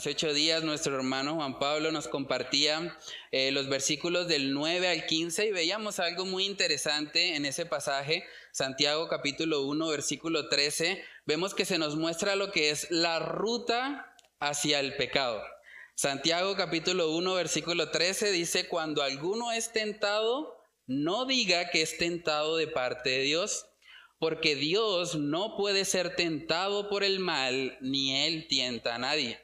Hace ocho días nuestro hermano Juan Pablo nos compartía eh, los versículos del 9 al 15 y veíamos algo muy interesante en ese pasaje, Santiago capítulo 1, versículo 13. Vemos que se nos muestra lo que es la ruta hacia el pecado. Santiago capítulo 1, versículo 13 dice, cuando alguno es tentado, no diga que es tentado de parte de Dios, porque Dios no puede ser tentado por el mal, ni él tienta a nadie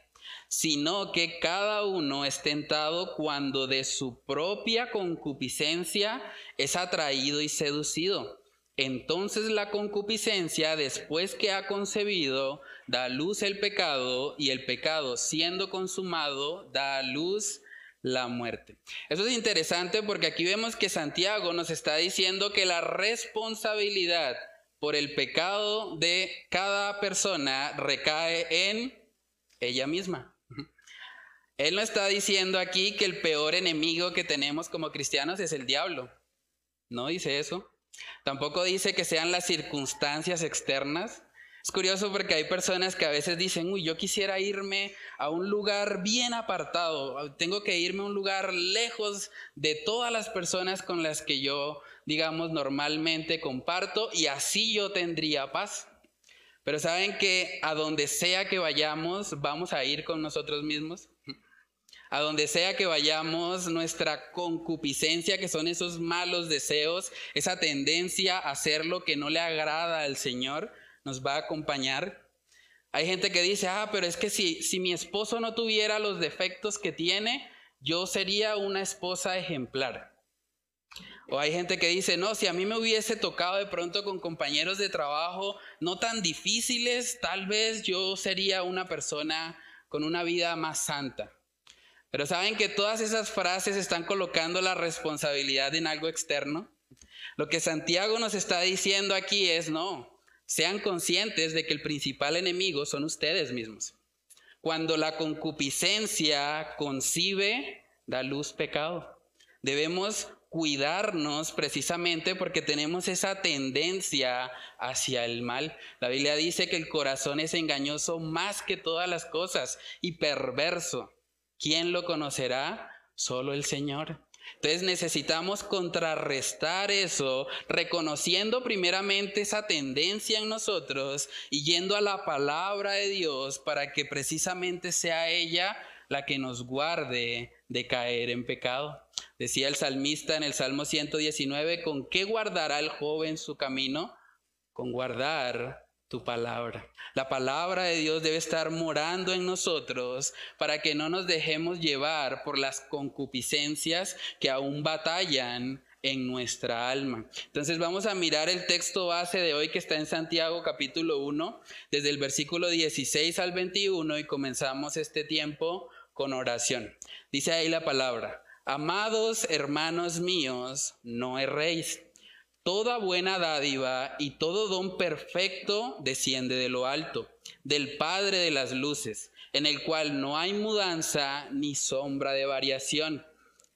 sino que cada uno es tentado cuando de su propia concupiscencia es atraído y seducido. Entonces la concupiscencia, después que ha concebido, da a luz el pecado y el pecado, siendo consumado, da a luz la muerte. Eso es interesante porque aquí vemos que Santiago nos está diciendo que la responsabilidad por el pecado de cada persona recae en ella misma. Él no está diciendo aquí que el peor enemigo que tenemos como cristianos es el diablo. No dice eso. Tampoco dice que sean las circunstancias externas. Es curioso porque hay personas que a veces dicen, uy, yo quisiera irme a un lugar bien apartado, tengo que irme a un lugar lejos de todas las personas con las que yo, digamos, normalmente comparto y así yo tendría paz. Pero saben que a donde sea que vayamos, vamos a ir con nosotros mismos. A donde sea que vayamos, nuestra concupiscencia, que son esos malos deseos, esa tendencia a hacer lo que no le agrada al Señor, nos va a acompañar. Hay gente que dice, ah, pero es que si, si mi esposo no tuviera los defectos que tiene, yo sería una esposa ejemplar. O hay gente que dice, no, si a mí me hubiese tocado de pronto con compañeros de trabajo no tan difíciles, tal vez yo sería una persona con una vida más santa. Pero saben que todas esas frases están colocando la responsabilidad en algo externo. Lo que Santiago nos está diciendo aquí es, no, sean conscientes de que el principal enemigo son ustedes mismos. Cuando la concupiscencia concibe, da luz pecado. Debemos cuidarnos precisamente porque tenemos esa tendencia hacia el mal. La Biblia dice que el corazón es engañoso más que todas las cosas y perverso. ¿Quién lo conocerá? Solo el Señor. Entonces necesitamos contrarrestar eso, reconociendo primeramente esa tendencia en nosotros y yendo a la palabra de Dios para que precisamente sea ella la que nos guarde de caer en pecado. Decía el salmista en el Salmo 119, ¿con qué guardará el joven su camino? Con guardar tu palabra. La palabra de Dios debe estar morando en nosotros para que no nos dejemos llevar por las concupiscencias que aún batallan en nuestra alma. Entonces vamos a mirar el texto base de hoy que está en Santiago capítulo 1, desde el versículo 16 al 21 y comenzamos este tiempo con oración. Dice ahí la palabra, amados hermanos míos, no erréis Toda buena dádiva y todo don perfecto desciende de lo alto, del Padre de las Luces, en el cual no hay mudanza ni sombra de variación.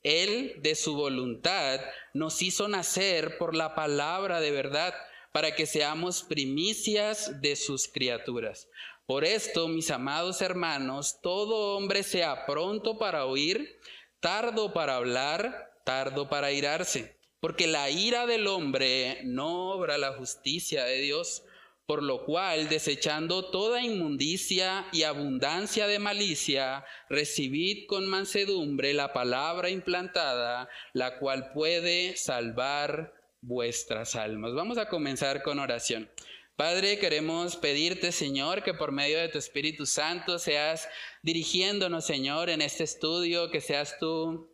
Él, de su voluntad, nos hizo nacer por la palabra de verdad, para que seamos primicias de sus criaturas. Por esto, mis amados hermanos, todo hombre sea pronto para oír, tardo para hablar, tardo para irarse porque la ira del hombre no obra la justicia de Dios, por lo cual, desechando toda inmundicia y abundancia de malicia, recibid con mansedumbre la palabra implantada, la cual puede salvar vuestras almas. Vamos a comenzar con oración. Padre, queremos pedirte, Señor, que por medio de tu Espíritu Santo seas dirigiéndonos, Señor, en este estudio, que seas tú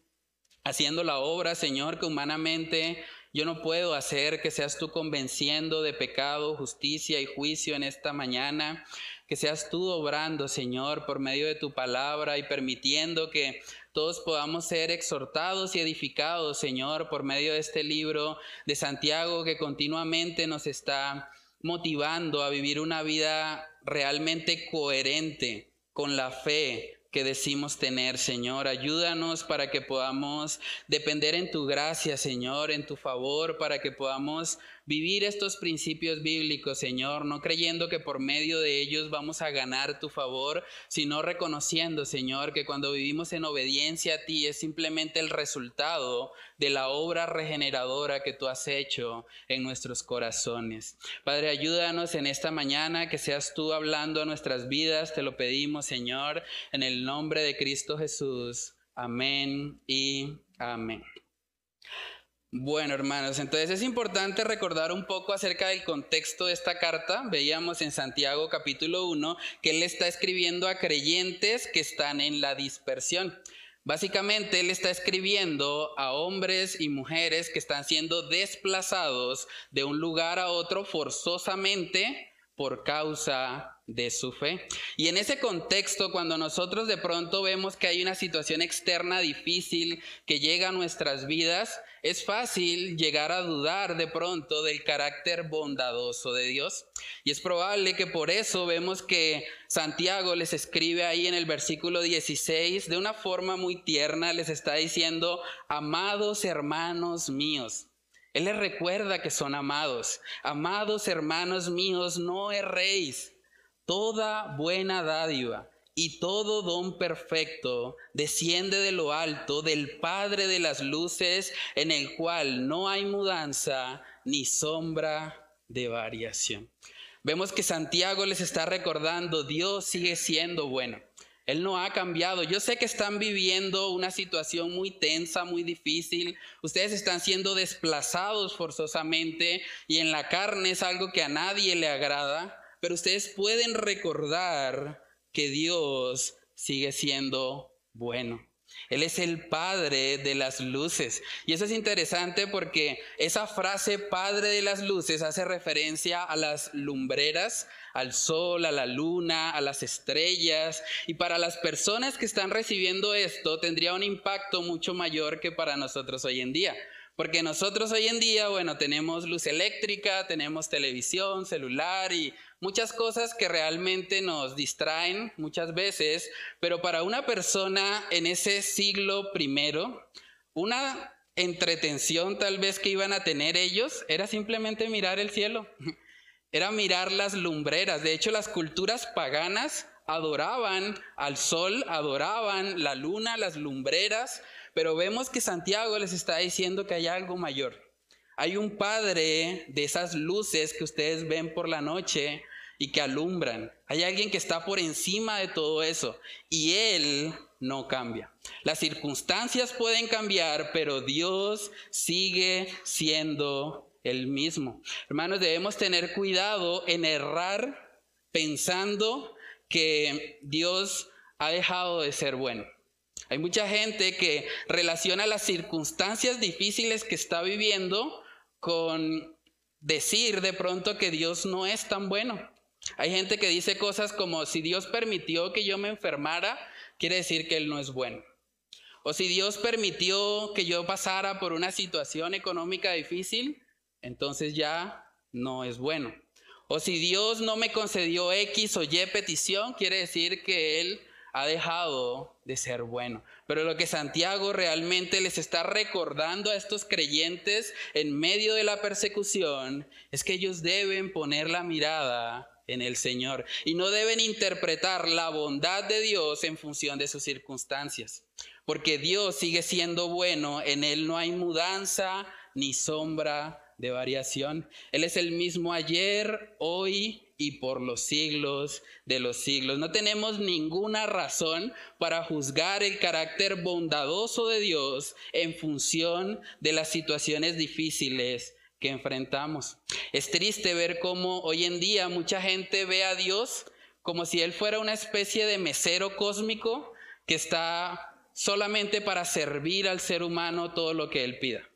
haciendo la obra, Señor, que humanamente yo no puedo hacer, que seas tú convenciendo de pecado, justicia y juicio en esta mañana, que seas tú obrando, Señor, por medio de tu palabra y permitiendo que todos podamos ser exhortados y edificados, Señor, por medio de este libro de Santiago que continuamente nos está motivando a vivir una vida realmente coherente con la fe, que decimos tener, Señor. Ayúdanos para que podamos depender en tu gracia, Señor, en tu favor, para que podamos vivir estos principios bíblicos, Señor, no creyendo que por medio de ellos vamos a ganar tu favor, sino reconociendo, Señor, que cuando vivimos en obediencia a ti es simplemente el resultado de la obra regeneradora que tú has hecho en nuestros corazones. Padre, ayúdanos en esta mañana, que seas tú hablando a nuestras vidas, te lo pedimos, Señor, en el nombre de Cristo Jesús. Amén y amén. Bueno, hermanos, entonces es importante recordar un poco acerca del contexto de esta carta. Veíamos en Santiago capítulo 1 que él está escribiendo a creyentes que están en la dispersión. Básicamente él está escribiendo a hombres y mujeres que están siendo desplazados de un lugar a otro forzosamente por causa de su fe. Y en ese contexto, cuando nosotros de pronto vemos que hay una situación externa difícil que llega a nuestras vidas, es fácil llegar a dudar de pronto del carácter bondadoso de Dios. Y es probable que por eso vemos que Santiago les escribe ahí en el versículo 16 de una forma muy tierna, les está diciendo, amados hermanos míos. Él les recuerda que son amados. Amados hermanos míos, no erréis. Toda buena dádiva y todo don perfecto desciende de lo alto, del Padre de las luces, en el cual no hay mudanza ni sombra de variación. Vemos que Santiago les está recordando, Dios sigue siendo bueno. Él no ha cambiado. Yo sé que están viviendo una situación muy tensa, muy difícil. Ustedes están siendo desplazados forzosamente y en la carne es algo que a nadie le agrada, pero ustedes pueden recordar que Dios sigue siendo bueno. Él es el Padre de las luces. Y eso es interesante porque esa frase Padre de las luces hace referencia a las lumbreras, al sol, a la luna, a las estrellas. Y para las personas que están recibiendo esto tendría un impacto mucho mayor que para nosotros hoy en día. Porque nosotros hoy en día, bueno, tenemos luz eléctrica, tenemos televisión, celular y muchas cosas que realmente nos distraen muchas veces, pero para una persona en ese siglo primero, una entretención tal vez que iban a tener ellos era simplemente mirar el cielo, era mirar las lumbreras. De hecho, las culturas paganas adoraban al sol, adoraban la luna, las lumbreras, pero vemos que Santiago les está diciendo que hay algo mayor. Hay un Padre de esas luces que ustedes ven por la noche y que alumbran. Hay alguien que está por encima de todo eso y Él no cambia. Las circunstancias pueden cambiar, pero Dios sigue siendo el mismo. Hermanos, debemos tener cuidado en errar pensando que Dios ha dejado de ser bueno. Hay mucha gente que relaciona las circunstancias difíciles que está viviendo con decir de pronto que Dios no es tan bueno. Hay gente que dice cosas como si Dios permitió que yo me enfermara, quiere decir que Él no es bueno. O si Dios permitió que yo pasara por una situación económica difícil, entonces ya no es bueno. O si Dios no me concedió X o Y petición, quiere decir que Él ha dejado de ser bueno. Pero lo que Santiago realmente les está recordando a estos creyentes en medio de la persecución es que ellos deben poner la mirada en el Señor y no deben interpretar la bondad de Dios en función de sus circunstancias. Porque Dios sigue siendo bueno, en Él no hay mudanza ni sombra de variación. Él es el mismo ayer, hoy y por los siglos de los siglos. No tenemos ninguna razón para juzgar el carácter bondadoso de Dios en función de las situaciones difíciles que enfrentamos. Es triste ver cómo hoy en día mucha gente ve a Dios como si Él fuera una especie de mesero cósmico que está solamente para servir al ser humano todo lo que Él pida.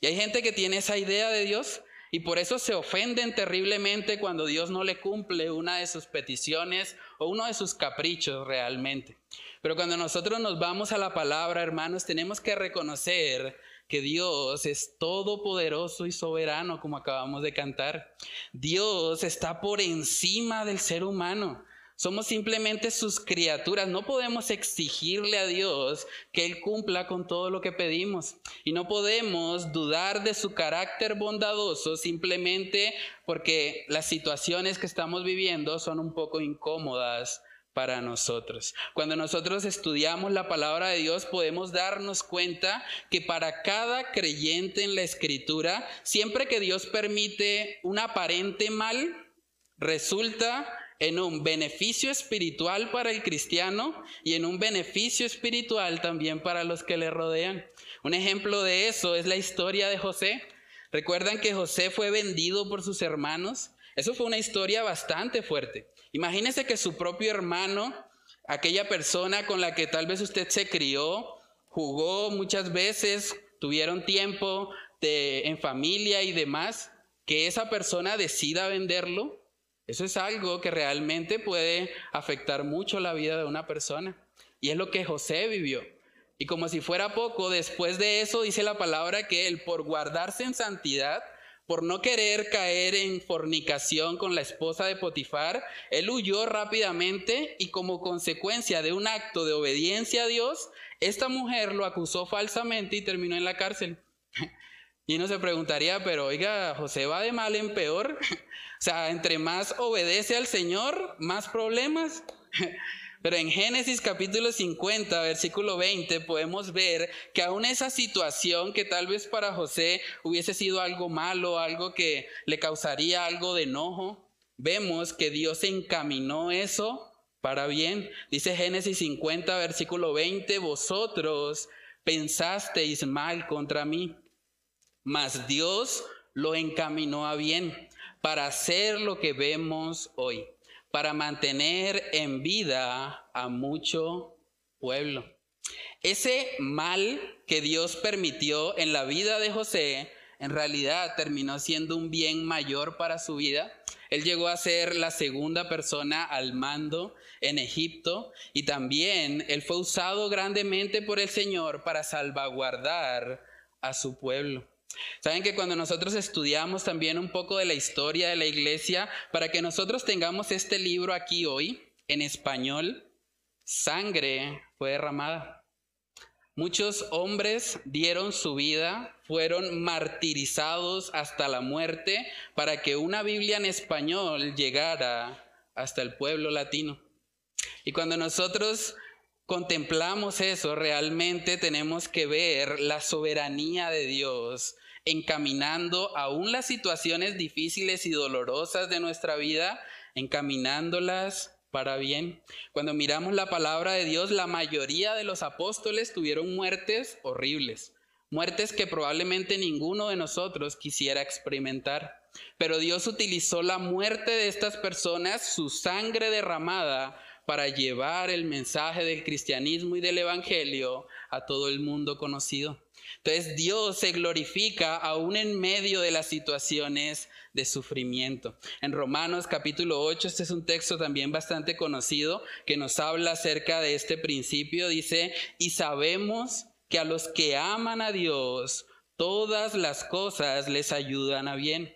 Y hay gente que tiene esa idea de Dios y por eso se ofenden terriblemente cuando Dios no le cumple una de sus peticiones o uno de sus caprichos realmente. Pero cuando nosotros nos vamos a la palabra, hermanos, tenemos que reconocer que Dios es todopoderoso y soberano, como acabamos de cantar. Dios está por encima del ser humano. Somos simplemente sus criaturas. No podemos exigirle a Dios que Él cumpla con todo lo que pedimos. Y no podemos dudar de su carácter bondadoso simplemente porque las situaciones que estamos viviendo son un poco incómodas para nosotros. Cuando nosotros estudiamos la palabra de Dios podemos darnos cuenta que para cada creyente en la escritura, siempre que Dios permite un aparente mal, resulta en un beneficio espiritual para el cristiano y en un beneficio espiritual también para los que le rodean. Un ejemplo de eso es la historia de José. ¿Recuerdan que José fue vendido por sus hermanos? Eso fue una historia bastante fuerte. Imagínese que su propio hermano, aquella persona con la que tal vez usted se crió, jugó muchas veces, tuvieron tiempo de, en familia y demás, que esa persona decida venderlo eso es algo que realmente puede afectar mucho la vida de una persona. Y es lo que José vivió. Y como si fuera poco, después de eso dice la palabra que él, por guardarse en santidad, por no querer caer en fornicación con la esposa de Potifar, él huyó rápidamente y como consecuencia de un acto de obediencia a Dios, esta mujer lo acusó falsamente y terminó en la cárcel. Y uno se preguntaría, pero oiga, José va de mal en peor. Sea, entre más obedece al Señor, más problemas. Pero en Génesis capítulo 50, versículo 20, podemos ver que aún esa situación que tal vez para José hubiese sido algo malo, algo que le causaría algo de enojo, vemos que Dios encaminó eso para bien. Dice Génesis 50, versículo 20, vosotros pensasteis mal contra mí, mas Dios lo encaminó a bien para hacer lo que vemos hoy, para mantener en vida a mucho pueblo. Ese mal que Dios permitió en la vida de José, en realidad terminó siendo un bien mayor para su vida. Él llegó a ser la segunda persona al mando en Egipto y también él fue usado grandemente por el Señor para salvaguardar a su pueblo. Saben que cuando nosotros estudiamos también un poco de la historia de la iglesia, para que nosotros tengamos este libro aquí hoy en español, sangre fue derramada. Muchos hombres dieron su vida, fueron martirizados hasta la muerte para que una Biblia en español llegara hasta el pueblo latino. Y cuando nosotros contemplamos eso, realmente tenemos que ver la soberanía de Dios encaminando aún las situaciones difíciles y dolorosas de nuestra vida, encaminándolas para bien. Cuando miramos la palabra de Dios, la mayoría de los apóstoles tuvieron muertes horribles, muertes que probablemente ninguno de nosotros quisiera experimentar. Pero Dios utilizó la muerte de estas personas, su sangre derramada, para llevar el mensaje del cristianismo y del evangelio a todo el mundo conocido. Entonces Dios se glorifica aún en medio de las situaciones de sufrimiento. En Romanos capítulo 8, este es un texto también bastante conocido que nos habla acerca de este principio. Dice, y sabemos que a los que aman a Dios, todas las cosas les ayudan a bien.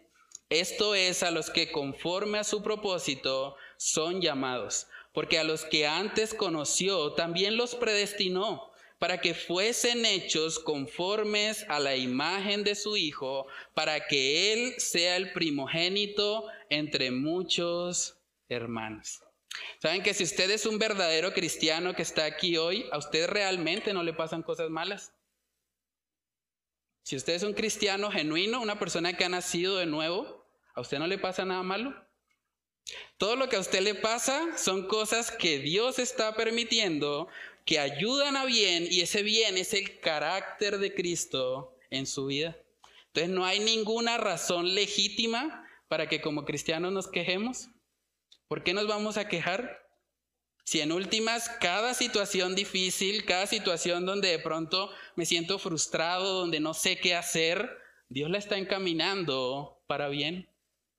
Esto es a los que conforme a su propósito son llamados, porque a los que antes conoció también los predestinó para que fuesen hechos conformes a la imagen de su Hijo, para que Él sea el primogénito entre muchos hermanos. Saben que si usted es un verdadero cristiano que está aquí hoy, a usted realmente no le pasan cosas malas. Si usted es un cristiano genuino, una persona que ha nacido de nuevo, a usted no le pasa nada malo. Todo lo que a usted le pasa son cosas que Dios está permitiendo que ayudan a bien y ese bien es el carácter de Cristo en su vida. Entonces no hay ninguna razón legítima para que como cristianos nos quejemos. ¿Por qué nos vamos a quejar? Si en últimas cada situación difícil, cada situación donde de pronto me siento frustrado, donde no sé qué hacer, Dios la está encaminando para bien,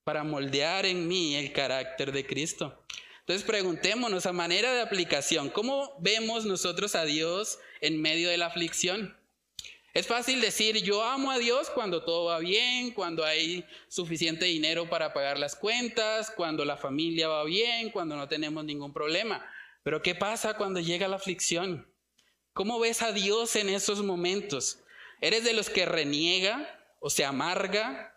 para moldear en mí el carácter de Cristo. Entonces preguntémonos a manera de aplicación, ¿cómo vemos nosotros a Dios en medio de la aflicción? Es fácil decir yo amo a Dios cuando todo va bien, cuando hay suficiente dinero para pagar las cuentas, cuando la familia va bien, cuando no tenemos ningún problema. Pero ¿qué pasa cuando llega la aflicción? ¿Cómo ves a Dios en esos momentos? ¿Eres de los que reniega o se amarga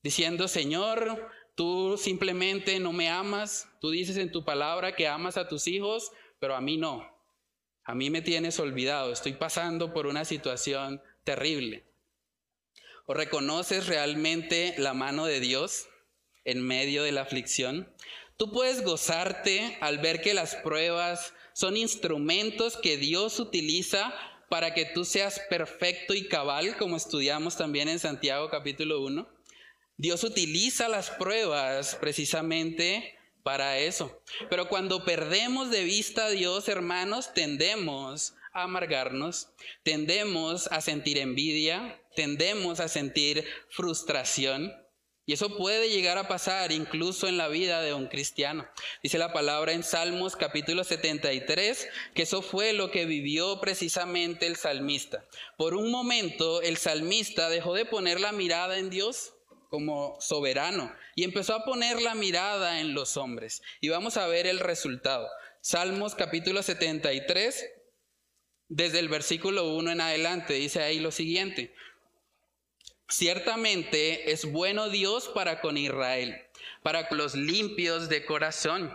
diciendo, Señor, tú simplemente no me amas, tú dices en tu palabra que amas a tus hijos, pero a mí no? A mí me tienes olvidado, estoy pasando por una situación terrible. ¿O reconoces realmente la mano de Dios en medio de la aflicción? Tú puedes gozarte al ver que las pruebas son instrumentos que Dios utiliza para que tú seas perfecto y cabal, como estudiamos también en Santiago capítulo 1. Dios utiliza las pruebas precisamente para eso. Pero cuando perdemos de vista a Dios, hermanos, tendemos a amargarnos, tendemos a sentir envidia, tendemos a sentir frustración. Y eso puede llegar a pasar incluso en la vida de un cristiano. Dice la palabra en Salmos capítulo 73 que eso fue lo que vivió precisamente el salmista. Por un momento el salmista dejó de poner la mirada en Dios como soberano y empezó a poner la mirada en los hombres. Y vamos a ver el resultado. Salmos capítulo 73, desde el versículo 1 en adelante, dice ahí lo siguiente. Ciertamente es bueno Dios para con Israel, para los limpios de corazón.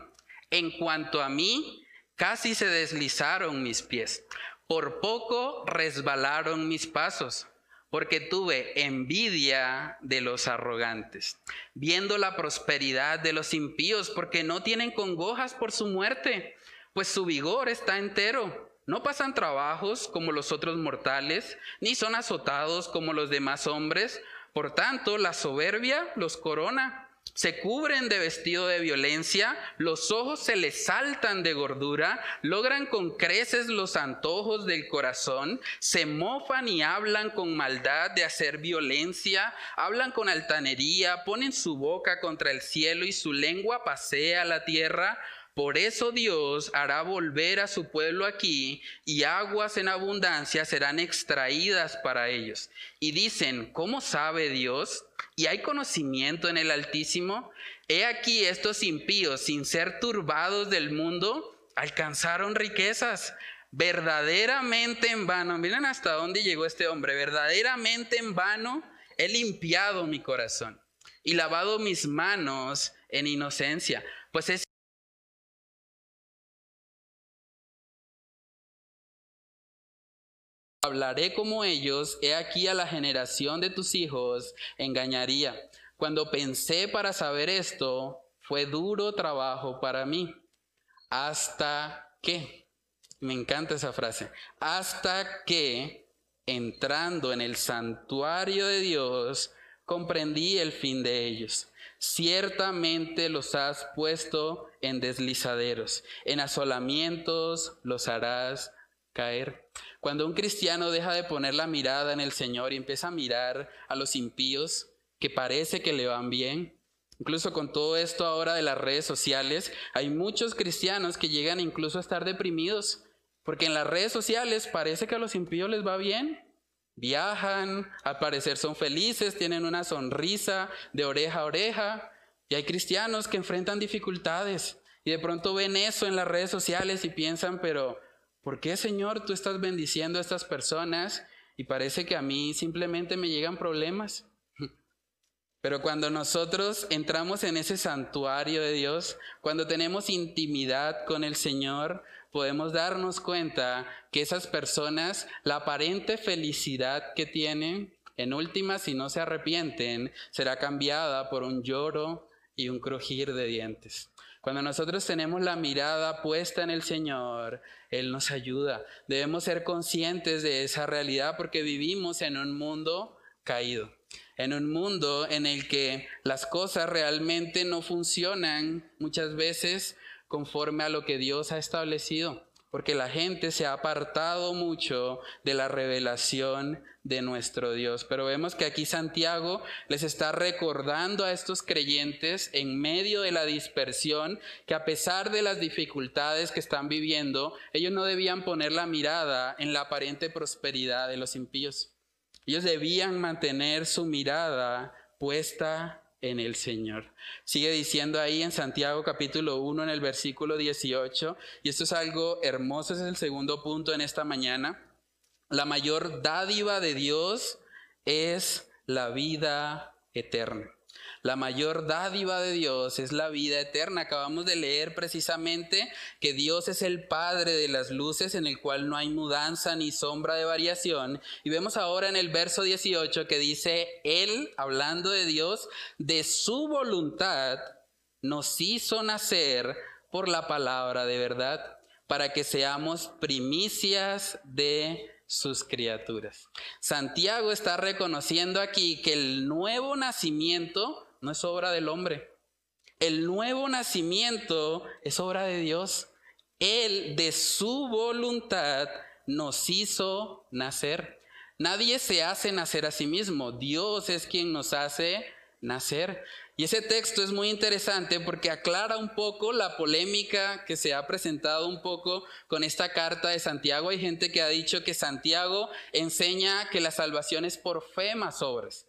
En cuanto a mí, casi se deslizaron mis pies. Por poco resbalaron mis pasos porque tuve envidia de los arrogantes, viendo la prosperidad de los impíos, porque no tienen congojas por su muerte, pues su vigor está entero. No pasan trabajos como los otros mortales, ni son azotados como los demás hombres. Por tanto, la soberbia los corona se cubren de vestido de violencia, los ojos se les saltan de gordura, logran con creces los antojos del corazón, se mofan y hablan con maldad de hacer violencia, hablan con altanería, ponen su boca contra el cielo y su lengua pasea la tierra. Por eso Dios hará volver a su pueblo aquí y aguas en abundancia serán extraídas para ellos. Y dicen, ¿cómo sabe Dios? Y hay conocimiento en el Altísimo, he aquí estos impíos, sin ser turbados del mundo, alcanzaron riquezas. Verdaderamente en vano, miren hasta dónde llegó este hombre, verdaderamente en vano he limpiado mi corazón y lavado mis manos en inocencia, pues es hablaré como ellos, he aquí a la generación de tus hijos engañaría. Cuando pensé para saber esto, fue duro trabajo para mí. Hasta que, me encanta esa frase, hasta que, entrando en el santuario de Dios, comprendí el fin de ellos. Ciertamente los has puesto en deslizaderos, en asolamientos los harás caer. Cuando un cristiano deja de poner la mirada en el Señor y empieza a mirar a los impíos que parece que le van bien, incluso con todo esto ahora de las redes sociales, hay muchos cristianos que llegan incluso a estar deprimidos, porque en las redes sociales parece que a los impíos les va bien. Viajan, al parecer son felices, tienen una sonrisa de oreja a oreja, y hay cristianos que enfrentan dificultades y de pronto ven eso en las redes sociales y piensan, pero ¿Por qué, Señor, tú estás bendiciendo a estas personas y parece que a mí simplemente me llegan problemas? Pero cuando nosotros entramos en ese santuario de Dios, cuando tenemos intimidad con el Señor, podemos darnos cuenta que esas personas, la aparente felicidad que tienen, en última, si no se arrepienten, será cambiada por un lloro y un crujir de dientes. Cuando nosotros tenemos la mirada puesta en el Señor, Él nos ayuda. Debemos ser conscientes de esa realidad porque vivimos en un mundo caído, en un mundo en el que las cosas realmente no funcionan muchas veces conforme a lo que Dios ha establecido. Porque la gente se ha apartado mucho de la revelación de nuestro Dios. Pero vemos que aquí Santiago les está recordando a estos creyentes en medio de la dispersión que a pesar de las dificultades que están viviendo, ellos no debían poner la mirada en la aparente prosperidad de los impíos. Ellos debían mantener su mirada puesta en el Señor. Sigue diciendo ahí en Santiago capítulo 1 en el versículo 18, y esto es algo hermoso, es el segundo punto en esta mañana. La mayor dádiva de Dios es la vida eterna. La mayor dádiva de Dios es la vida eterna. Acabamos de leer precisamente que Dios es el Padre de las luces en el cual no hay mudanza ni sombra de variación. Y vemos ahora en el verso 18 que dice, Él, hablando de Dios, de su voluntad nos hizo nacer por la palabra de verdad, para que seamos primicias de sus criaturas. Santiago está reconociendo aquí que el nuevo nacimiento no es obra del hombre. El nuevo nacimiento es obra de Dios. Él de su voluntad nos hizo nacer. Nadie se hace nacer a sí mismo. Dios es quien nos hace nacer. Y ese texto es muy interesante porque aclara un poco la polémica que se ha presentado un poco con esta carta de Santiago. Hay gente que ha dicho que Santiago enseña que la salvación es por fe más obras.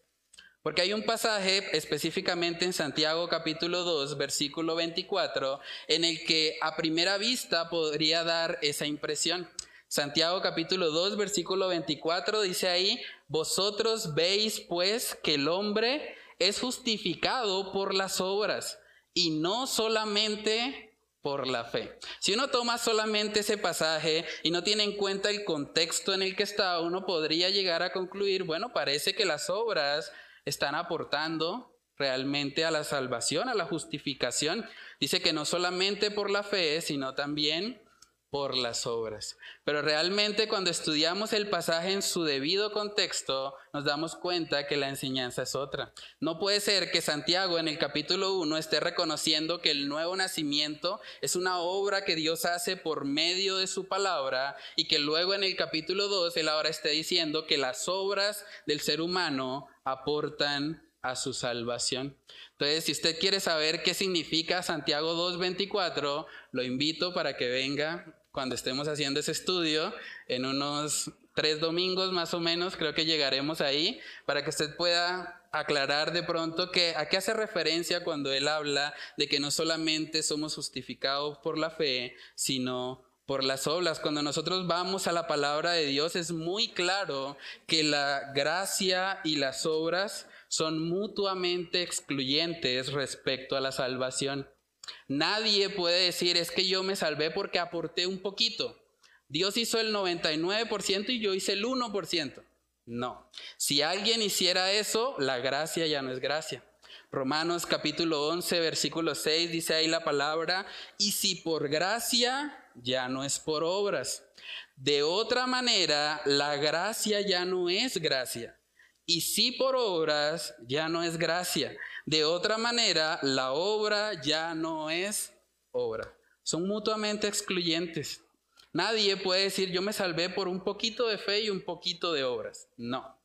Porque hay un pasaje específicamente en Santiago capítulo 2, versículo 24, en el que a primera vista podría dar esa impresión. Santiago capítulo 2, versículo 24 dice ahí, vosotros veis pues que el hombre es justificado por las obras y no solamente por la fe. Si uno toma solamente ese pasaje y no tiene en cuenta el contexto en el que está, uno podría llegar a concluir, bueno, parece que las obras están aportando realmente a la salvación, a la justificación. Dice que no solamente por la fe, sino también por las obras. Pero realmente cuando estudiamos el pasaje en su debido contexto, nos damos cuenta que la enseñanza es otra. No puede ser que Santiago en el capítulo 1 esté reconociendo que el nuevo nacimiento es una obra que Dios hace por medio de su palabra y que luego en el capítulo 2 él ahora esté diciendo que las obras del ser humano aportan a su salvación. Entonces, si usted quiere saber qué significa Santiago 2.24, lo invito para que venga cuando estemos haciendo ese estudio en unos tres domingos más o menos, creo que llegaremos ahí, para que usted pueda aclarar de pronto que a qué hace referencia cuando él habla de que no solamente somos justificados por la fe, sino por las obras. Cuando nosotros vamos a la palabra de Dios es muy claro que la gracia y las obras son mutuamente excluyentes respecto a la salvación. Nadie puede decir es que yo me salvé porque aporté un poquito. Dios hizo el 99% y yo hice el 1%. No. Si alguien hiciera eso, la gracia ya no es gracia. Romanos capítulo 11, versículo 6 dice ahí la palabra, y si por gracia ya no es por obras. De otra manera, la gracia ya no es gracia. Y si por obras, ya no es gracia. De otra manera, la obra ya no es obra. Son mutuamente excluyentes. Nadie puede decir yo me salvé por un poquito de fe y un poquito de obras. No.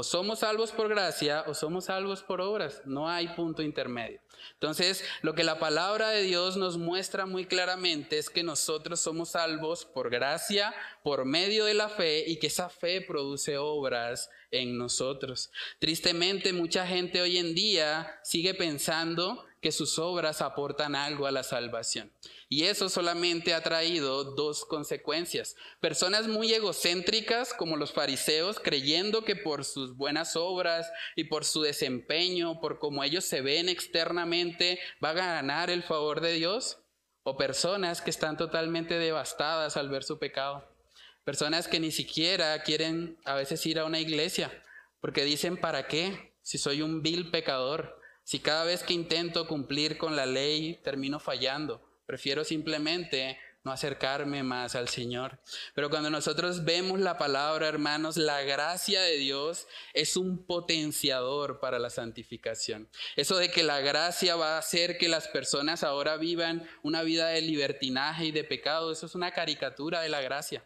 O somos salvos por gracia o somos salvos por obras. No hay punto intermedio. Entonces, lo que la palabra de Dios nos muestra muy claramente es que nosotros somos salvos por gracia, por medio de la fe y que esa fe produce obras en nosotros. Tristemente, mucha gente hoy en día sigue pensando que sus obras aportan algo a la salvación. Y eso solamente ha traído dos consecuencias. Personas muy egocéntricas como los fariseos, creyendo que por sus buenas obras y por su desempeño, por cómo ellos se ven externamente, va a ganar el favor de Dios. O personas que están totalmente devastadas al ver su pecado. Personas que ni siquiera quieren a veces ir a una iglesia porque dicen, ¿para qué? Si soy un vil pecador, si cada vez que intento cumplir con la ley termino fallando. Prefiero simplemente no acercarme más al Señor. Pero cuando nosotros vemos la palabra, hermanos, la gracia de Dios es un potenciador para la santificación. Eso de que la gracia va a hacer que las personas ahora vivan una vida de libertinaje y de pecado, eso es una caricatura de la gracia.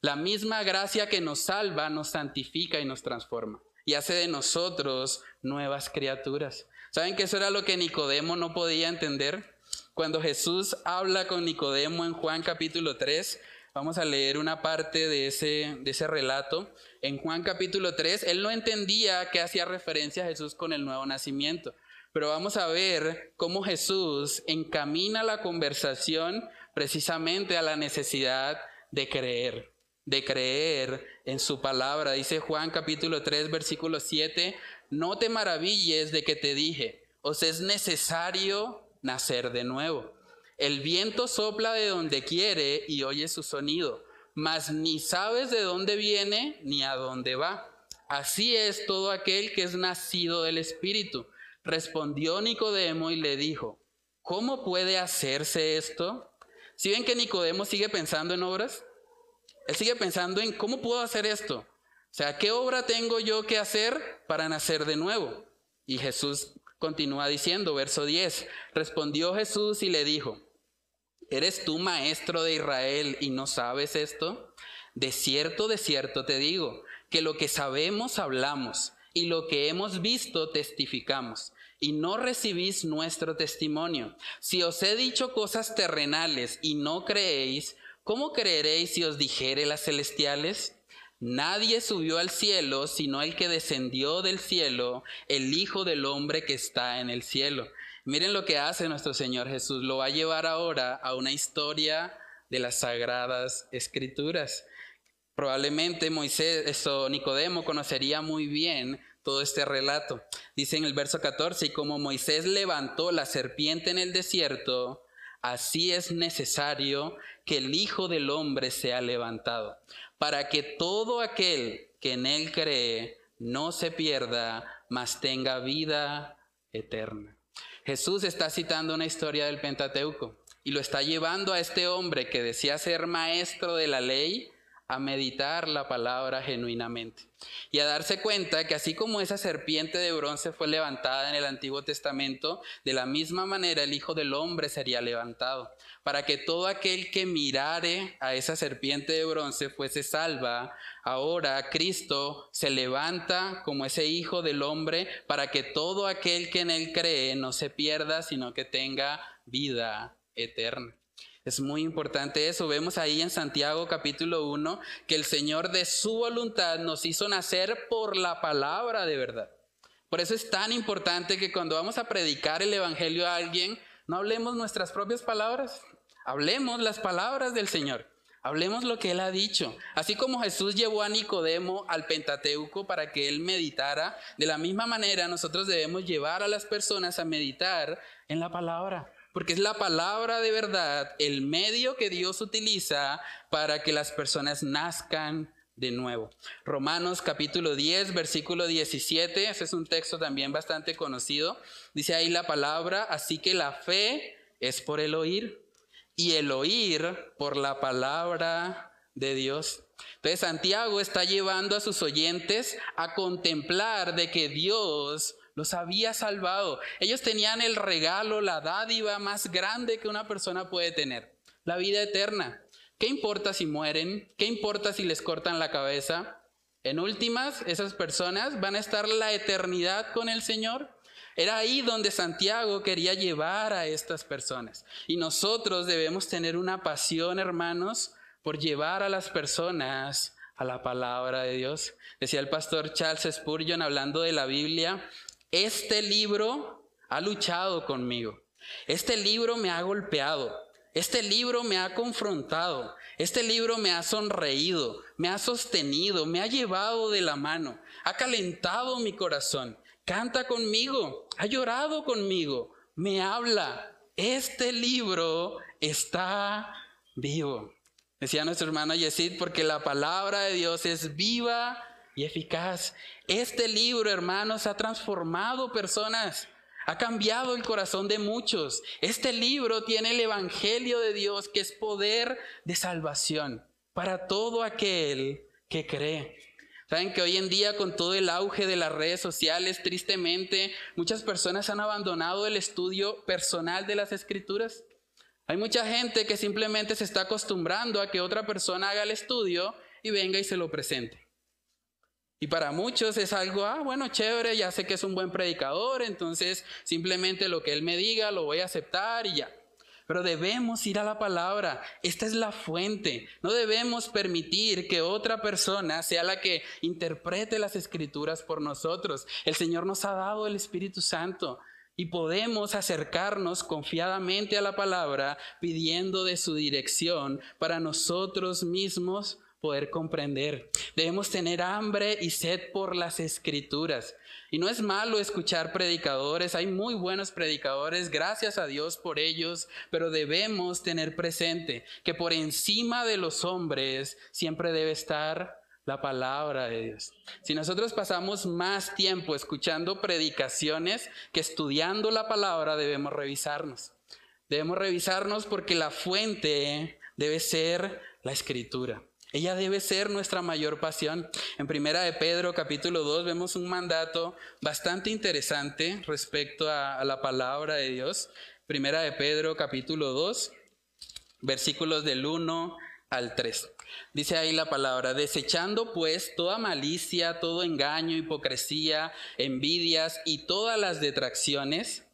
La misma gracia que nos salva nos santifica y nos transforma y hace de nosotros nuevas criaturas. ¿Saben que eso era lo que Nicodemo no podía entender? Cuando Jesús habla con Nicodemo en Juan capítulo 3, vamos a leer una parte de ese, de ese relato. En Juan capítulo 3, él no entendía que hacía referencia a Jesús con el nuevo nacimiento. Pero vamos a ver cómo Jesús encamina la conversación precisamente a la necesidad de creer, de creer en su palabra. Dice Juan capítulo 3, versículo 7, no te maravilles de que te dije, os es necesario nacer de nuevo. El viento sopla de donde quiere y oye su sonido, mas ni sabes de dónde viene ni a dónde va. Así es todo aquel que es nacido del Espíritu. Respondió Nicodemo y le dijo, ¿cómo puede hacerse esto? Si ven que Nicodemo sigue pensando en obras, él sigue pensando en cómo puedo hacer esto. O sea, ¿qué obra tengo yo que hacer para nacer de nuevo? Y Jesús Continúa diciendo, verso 10, respondió Jesús y le dijo, ¿eres tú maestro de Israel y no sabes esto? De cierto, de cierto te digo, que lo que sabemos hablamos y lo que hemos visto testificamos y no recibís nuestro testimonio. Si os he dicho cosas terrenales y no creéis, ¿cómo creeréis si os dijere las celestiales? Nadie subió al cielo sino el que descendió del cielo, el Hijo del Hombre que está en el cielo. Miren lo que hace nuestro Señor Jesús. Lo va a llevar ahora a una historia de las sagradas escrituras. Probablemente Moisés, eso, Nicodemo conocería muy bien todo este relato. Dice en el verso 14, y como Moisés levantó la serpiente en el desierto, así es necesario que el Hijo del Hombre sea levantado para que todo aquel que en Él cree no se pierda, mas tenga vida eterna. Jesús está citando una historia del Pentateuco y lo está llevando a este hombre que decía ser maestro de la ley a meditar la palabra genuinamente y a darse cuenta que así como esa serpiente de bronce fue levantada en el Antiguo Testamento, de la misma manera el Hijo del Hombre sería levantado, para que todo aquel que mirare a esa serpiente de bronce fuese salva. Ahora Cristo se levanta como ese Hijo del Hombre para que todo aquel que en él cree no se pierda, sino que tenga vida eterna. Es muy importante eso. Vemos ahí en Santiago capítulo 1 que el Señor de su voluntad nos hizo nacer por la palabra de verdad. Por eso es tan importante que cuando vamos a predicar el Evangelio a alguien, no hablemos nuestras propias palabras, hablemos las palabras del Señor. Hablemos lo que Él ha dicho. Así como Jesús llevó a Nicodemo al Pentateuco para que Él meditara, de la misma manera nosotros debemos llevar a las personas a meditar en la palabra porque es la palabra de verdad el medio que Dios utiliza para que las personas nazcan de nuevo. Romanos capítulo 10, versículo 17, ese es un texto también bastante conocido. Dice ahí la palabra, así que la fe es por el oír y el oír por la palabra de Dios. Entonces Santiago está llevando a sus oyentes a contemplar de que Dios los había salvado. Ellos tenían el regalo, la dádiva más grande que una persona puede tener, la vida eterna. ¿Qué importa si mueren? ¿Qué importa si les cortan la cabeza? En últimas, esas personas van a estar la eternidad con el Señor. Era ahí donde Santiago quería llevar a estas personas. Y nosotros debemos tener una pasión, hermanos, por llevar a las personas a la palabra de Dios. Decía el pastor Charles Spurgeon hablando de la Biblia, este libro ha luchado conmigo. Este libro me ha golpeado. Este libro me ha confrontado. Este libro me ha sonreído, me ha sostenido, me ha llevado de la mano, ha calentado mi corazón. Canta conmigo, ha llorado conmigo, me habla. Este libro está vivo. Decía nuestro hermano Yesid, porque la palabra de Dios es viva y eficaz. Este libro, hermanos, ha transformado personas. Ha cambiado el corazón de muchos. Este libro tiene el Evangelio de Dios que es poder de salvación para todo aquel que cree. Saben que hoy en día con todo el auge de las redes sociales, tristemente, muchas personas han abandonado el estudio personal de las escrituras. Hay mucha gente que simplemente se está acostumbrando a que otra persona haga el estudio y venga y se lo presente. Y para muchos es algo, ah, bueno, chévere, ya sé que es un buen predicador, entonces simplemente lo que él me diga lo voy a aceptar y ya. Pero debemos ir a la palabra. Esta es la fuente. No debemos permitir que otra persona sea la que interprete las escrituras por nosotros. El Señor nos ha dado el Espíritu Santo y podemos acercarnos confiadamente a la palabra pidiendo de su dirección para nosotros mismos poder comprender. Debemos tener hambre y sed por las escrituras. Y no es malo escuchar predicadores, hay muy buenos predicadores, gracias a Dios por ellos, pero debemos tener presente que por encima de los hombres siempre debe estar la palabra de Dios. Si nosotros pasamos más tiempo escuchando predicaciones que estudiando la palabra, debemos revisarnos. Debemos revisarnos porque la fuente debe ser la escritura. Ella debe ser nuestra mayor pasión. En Primera de Pedro, capítulo 2, vemos un mandato bastante interesante respecto a, la palabra de Dios. Primera de Pedro, capítulo 2, versículos del 1 al 3. Dice ahí la palabra, desechando pues toda malicia, todo engaño, hipocresía, envidias y todas las detracciones,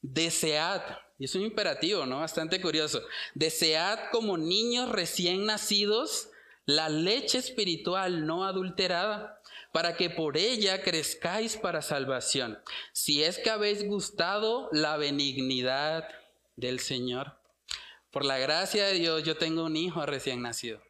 desead, y es un imperativo, ¿no? Bastante curioso, desead como niños recién nacidos, la leche espiritual no adulterada, para que por ella crezcáis para salvación, si es que habéis gustado la benignidad del Señor. Por la gracia de Dios yo tengo un hijo recién nacido.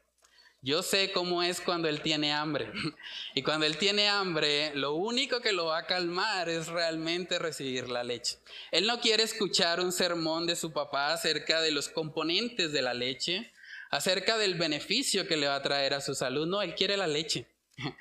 Yo sé cómo es cuando él tiene hambre. Y cuando él tiene hambre, lo único que lo va a calmar es realmente recibir la leche. Él no quiere escuchar un sermón de su papá acerca de los componentes de la leche acerca del beneficio que le va a traer a su salud. No, él quiere la leche.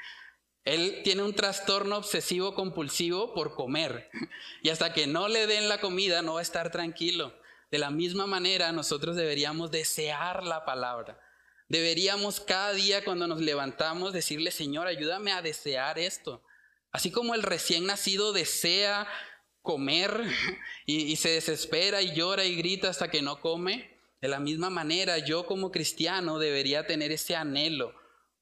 Él tiene un trastorno obsesivo compulsivo por comer. Y hasta que no le den la comida no va a estar tranquilo. De la misma manera nosotros deberíamos desear la palabra. Deberíamos cada día cuando nos levantamos decirle, Señor, ayúdame a desear esto. Así como el recién nacido desea comer y se desespera y llora y grita hasta que no come, de la misma manera, yo como cristiano debería tener ese anhelo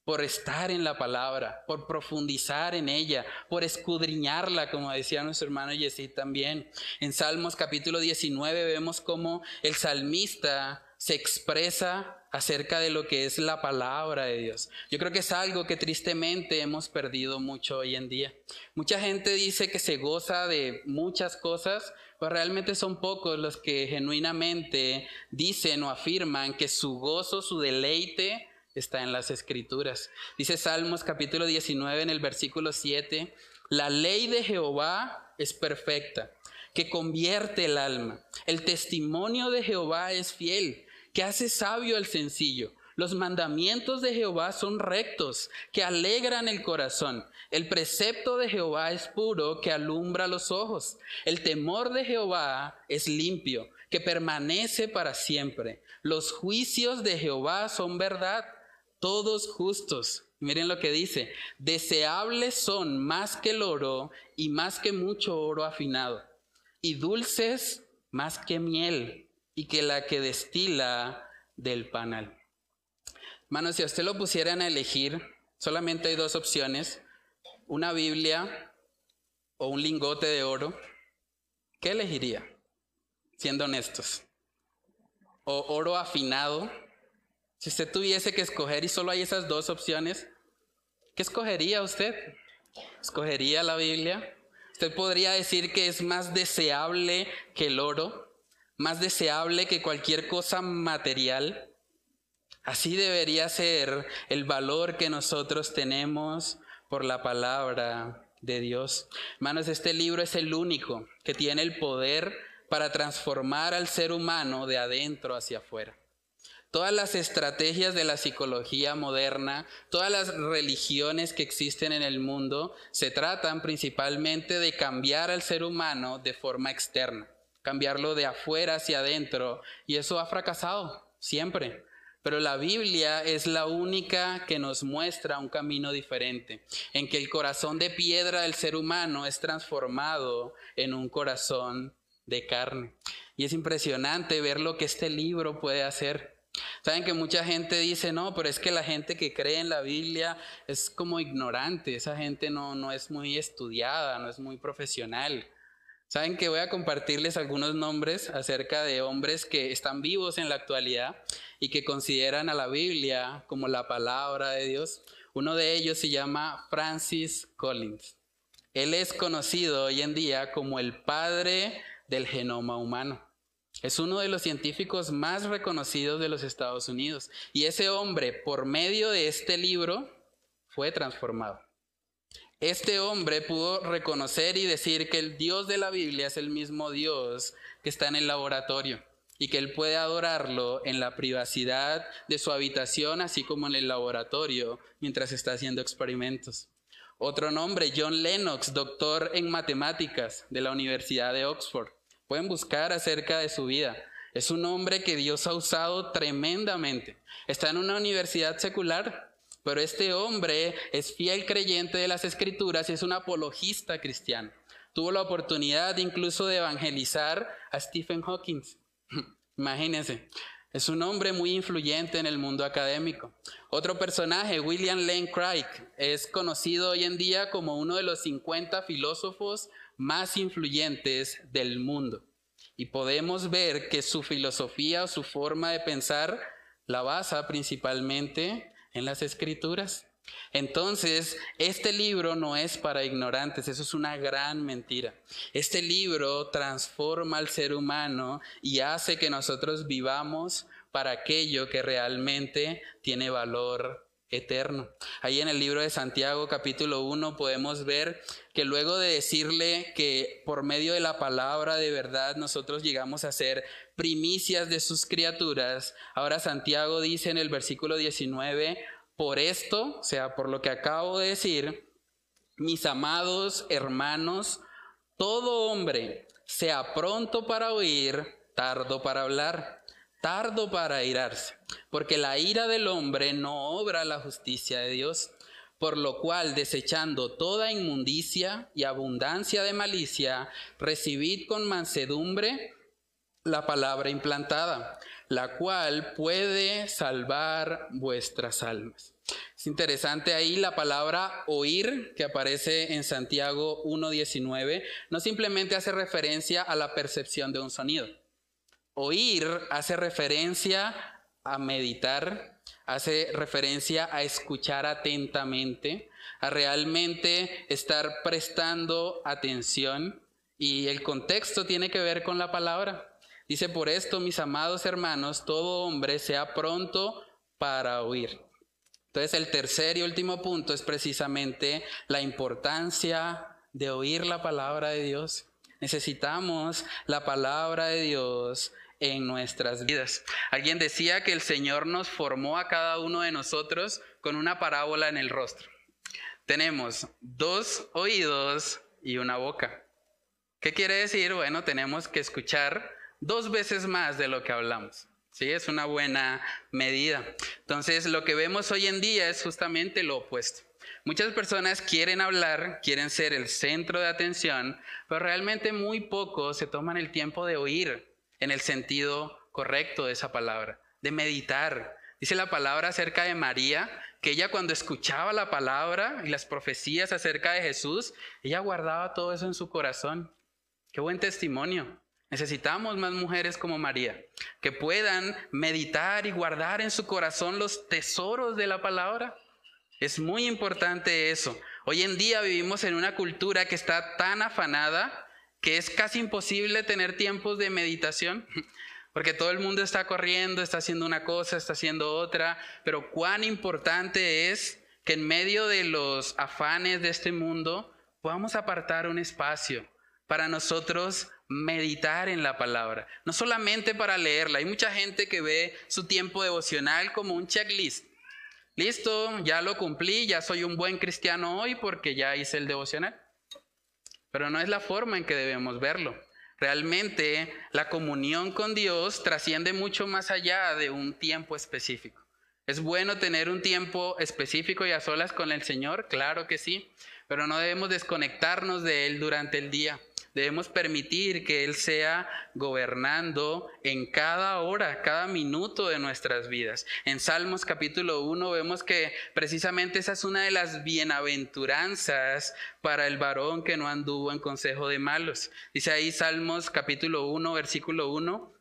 por estar en la palabra, por profundizar en ella, por escudriñarla, como decía nuestro hermano Yesid también. En Salmos capítulo 19 vemos cómo el salmista se expresa acerca de lo que es la palabra de Dios. Yo creo que es algo que tristemente hemos perdido mucho hoy en día. Mucha gente dice que se goza de muchas cosas, pues realmente son pocos los que genuinamente dicen o afirman que su gozo, su deleite está en las escrituras. Dice Salmos capítulo 19 en el versículo 7, la ley de Jehová es perfecta, que convierte el alma. El testimonio de Jehová es fiel, que hace sabio al sencillo. Los mandamientos de Jehová son rectos, que alegran el corazón. El precepto de Jehová es puro, que alumbra los ojos. El temor de Jehová es limpio, que permanece para siempre. Los juicios de Jehová son verdad, todos justos. Miren lo que dice, deseables son más que el oro y más que mucho oro afinado, y dulces más que miel y que la que destila del panal. Mano, si a usted lo pusieran a elegir, solamente hay dos opciones, una Biblia o un lingote de oro, ¿qué elegiría? Siendo honestos. O oro afinado. Si usted tuviese que escoger y solo hay esas dos opciones, ¿qué escogería usted? ¿Escogería la Biblia? Usted podría decir que es más deseable que el oro, más deseable que cualquier cosa material. Así debería ser el valor que nosotros tenemos por la palabra de Dios. Hermanos, este libro es el único que tiene el poder para transformar al ser humano de adentro hacia afuera. Todas las estrategias de la psicología moderna, todas las religiones que existen en el mundo, se tratan principalmente de cambiar al ser humano de forma externa, cambiarlo de afuera hacia adentro, y eso ha fracasado siempre. Pero la Biblia es la única que nos muestra un camino diferente, en que el corazón de piedra del ser humano es transformado en un corazón de carne. Y es impresionante ver lo que este libro puede hacer. Saben que mucha gente dice, no, pero es que la gente que cree en la Biblia es como ignorante, esa gente no, no es muy estudiada, no es muy profesional. Saben que voy a compartirles algunos nombres acerca de hombres que están vivos en la actualidad y que consideran a la Biblia como la palabra de Dios. Uno de ellos se llama Francis Collins. Él es conocido hoy en día como el padre del genoma humano. Es uno de los científicos más reconocidos de los Estados Unidos. Y ese hombre, por medio de este libro, fue transformado. Este hombre pudo reconocer y decir que el Dios de la Biblia es el mismo Dios que está en el laboratorio y que él puede adorarlo en la privacidad de su habitación, así como en el laboratorio, mientras está haciendo experimentos. Otro nombre, John Lennox, doctor en matemáticas de la Universidad de Oxford. Pueden buscar acerca de su vida. Es un hombre que Dios ha usado tremendamente. Está en una universidad secular, pero este hombre es fiel creyente de las escrituras y es un apologista cristiano. Tuvo la oportunidad incluso de evangelizar a Stephen Hawking. Imagínense. Es un hombre muy influyente en el mundo académico. Otro personaje, William Lane Craig, es conocido hoy en día como uno de los 50 filósofos más influyentes del mundo. Y podemos ver que su filosofía o su forma de pensar la basa principalmente en las escrituras. Entonces, este libro no es para ignorantes, eso es una gran mentira. Este libro transforma al ser humano y hace que nosotros vivamos para aquello que realmente tiene valor eterno. Ahí en el libro de Santiago capítulo 1 podemos ver que luego de decirle que por medio de la palabra de verdad nosotros llegamos a ser primicias de sus criaturas, ahora Santiago dice en el versículo 19, por esto, o sea, por lo que acabo de decir, mis amados hermanos, todo hombre sea pronto para oír, tardo para hablar tardo para irarse, porque la ira del hombre no obra la justicia de Dios, por lo cual, desechando toda inmundicia y abundancia de malicia, recibid con mansedumbre la palabra implantada, la cual puede salvar vuestras almas. Es interesante ahí la palabra oír que aparece en Santiago 1.19, no simplemente hace referencia a la percepción de un sonido Oír hace referencia a meditar, hace referencia a escuchar atentamente, a realmente estar prestando atención y el contexto tiene que ver con la palabra. Dice, por esto, mis amados hermanos, todo hombre sea pronto para oír. Entonces, el tercer y último punto es precisamente la importancia de oír la palabra de Dios. Necesitamos la palabra de Dios en nuestras vidas. Alguien decía que el Señor nos formó a cada uno de nosotros con una parábola en el rostro. Tenemos dos oídos y una boca. ¿Qué quiere decir? Bueno, tenemos que escuchar dos veces más de lo que hablamos. Sí, es una buena medida. Entonces, lo que vemos hoy en día es justamente lo opuesto. Muchas personas quieren hablar, quieren ser el centro de atención, pero realmente muy pocos se toman el tiempo de oír en el sentido correcto de esa palabra, de meditar. Dice la palabra acerca de María, que ella cuando escuchaba la palabra y las profecías acerca de Jesús, ella guardaba todo eso en su corazón. Qué buen testimonio. Necesitamos más mujeres como María, que puedan meditar y guardar en su corazón los tesoros de la palabra. Es muy importante eso. Hoy en día vivimos en una cultura que está tan afanada que es casi imposible tener tiempos de meditación, porque todo el mundo está corriendo, está haciendo una cosa, está haciendo otra, pero cuán importante es que en medio de los afanes de este mundo podamos apartar un espacio para nosotros meditar en la palabra, no solamente para leerla. Hay mucha gente que ve su tiempo devocional como un checklist. Listo, ya lo cumplí, ya soy un buen cristiano hoy porque ya hice el devocional. Pero no es la forma en que debemos verlo. Realmente la comunión con Dios trasciende mucho más allá de un tiempo específico. ¿Es bueno tener un tiempo específico y a solas con el Señor? Claro que sí, pero no debemos desconectarnos de Él durante el día. Debemos permitir que Él sea gobernando en cada hora, cada minuto de nuestras vidas. En Salmos capítulo 1 vemos que precisamente esa es una de las bienaventuranzas para el varón que no anduvo en consejo de malos. Dice ahí Salmos capítulo 1, versículo 1.